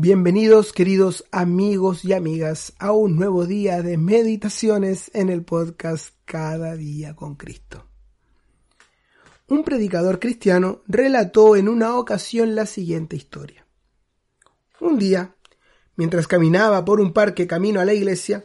Bienvenidos queridos amigos y amigas a un nuevo día de meditaciones en el podcast Cada día con Cristo. Un predicador cristiano relató en una ocasión la siguiente historia. Un día, mientras caminaba por un parque camino a la iglesia,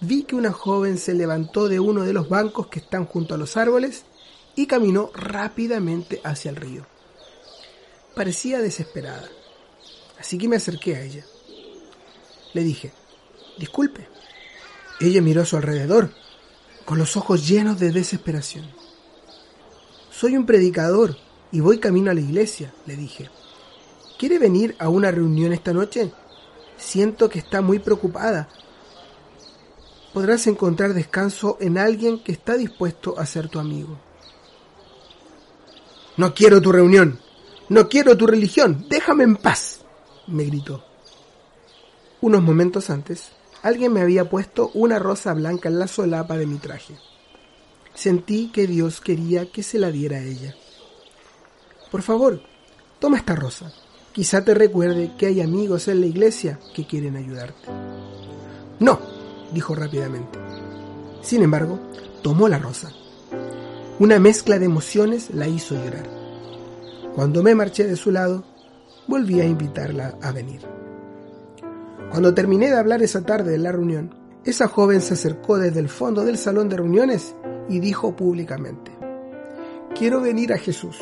vi que una joven se levantó de uno de los bancos que están junto a los árboles y caminó rápidamente hacia el río. Parecía desesperada, así que me acerqué a ella. Le dije, disculpe. Ella miró a su alrededor, con los ojos llenos de desesperación. Soy un predicador y voy camino a la iglesia, le dije. ¿Quiere venir a una reunión esta noche? Siento que está muy preocupada. Podrás encontrar descanso en alguien que está dispuesto a ser tu amigo. No quiero tu reunión. No quiero tu religión. Déjame en paz. Me gritó. Unos momentos antes, alguien me había puesto una rosa blanca en la solapa de mi traje. Sentí que Dios quería que se la diera a ella. Por favor, toma esta rosa. Quizá te recuerde que hay amigos en la iglesia que quieren ayudarte. No, dijo rápidamente. Sin embargo, tomó la rosa. Una mezcla de emociones la hizo llorar. Cuando me marché de su lado, volví a invitarla a venir. Cuando terminé de hablar esa tarde en la reunión, esa joven se acercó desde el fondo del salón de reuniones y dijo públicamente, quiero venir a Jesús.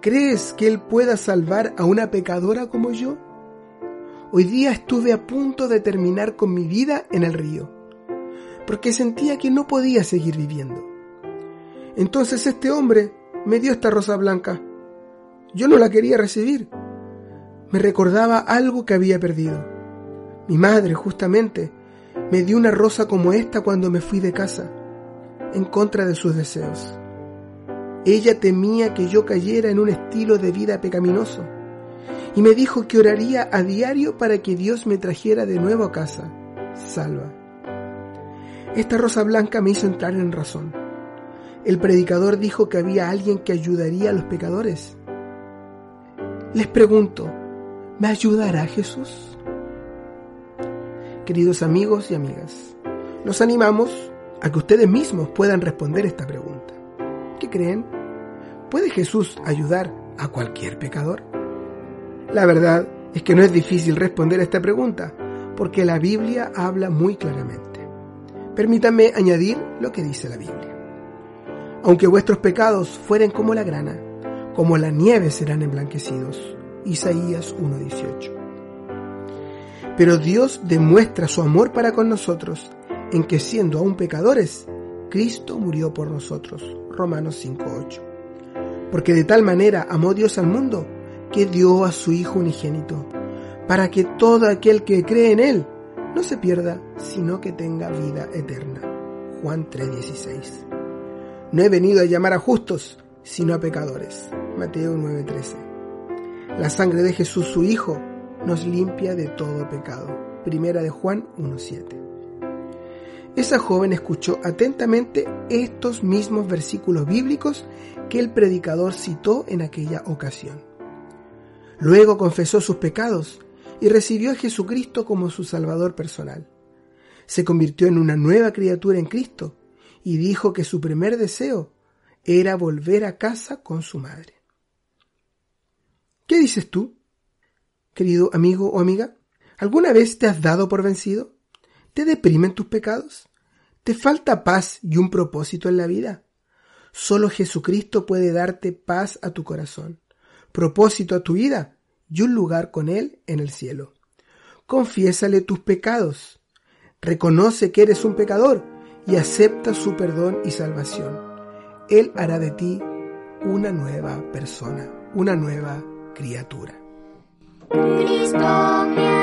¿Crees que Él pueda salvar a una pecadora como yo? Hoy día estuve a punto de terminar con mi vida en el río, porque sentía que no podía seguir viviendo. Entonces este hombre me dio esta rosa blanca. Yo no la quería recibir. Me recordaba algo que había perdido. Mi madre, justamente, me dio una rosa como esta cuando me fui de casa, en contra de sus deseos. Ella temía que yo cayera en un estilo de vida pecaminoso y me dijo que oraría a diario para que Dios me trajera de nuevo a casa, salva. Esta rosa blanca me hizo entrar en razón. El predicador dijo que había alguien que ayudaría a los pecadores. Les pregunto, ¿me ayudará Jesús? Queridos amigos y amigas, los animamos a que ustedes mismos puedan responder esta pregunta. ¿Qué creen? ¿Puede Jesús ayudar a cualquier pecador? La verdad es que no es difícil responder a esta pregunta, porque la Biblia habla muy claramente. Permítanme añadir lo que dice la Biblia. Aunque vuestros pecados fueren como la grana, como la nieve serán emblanquecidos. Isaías 1.18. Pero Dios demuestra su amor para con nosotros en que siendo aún pecadores, Cristo murió por nosotros. Romanos 5.8. Porque de tal manera amó Dios al mundo que dio a su Hijo unigénito, para que todo aquel que cree en Él no se pierda, sino que tenga vida eterna. Juan 3:16. No he venido a llamar a justos, sino a pecadores. Mateo 9:13. La sangre de Jesús, su Hijo, nos limpia de todo pecado. Primera de Juan 1.7. Esa joven escuchó atentamente estos mismos versículos bíblicos que el predicador citó en aquella ocasión. Luego confesó sus pecados y recibió a Jesucristo como su Salvador personal. Se convirtió en una nueva criatura en Cristo y dijo que su primer deseo era volver a casa con su madre. ¿Qué dices tú? Querido amigo o amiga, ¿alguna vez te has dado por vencido? ¿Te deprimen tus pecados? ¿Te falta paz y un propósito en la vida? Solo Jesucristo puede darte paz a tu corazón, propósito a tu vida y un lugar con Él en el cielo. Confiésale tus pecados, reconoce que eres un pecador y acepta su perdón y salvación. Él hará de ti una nueva persona, una nueva criatura. Cristo.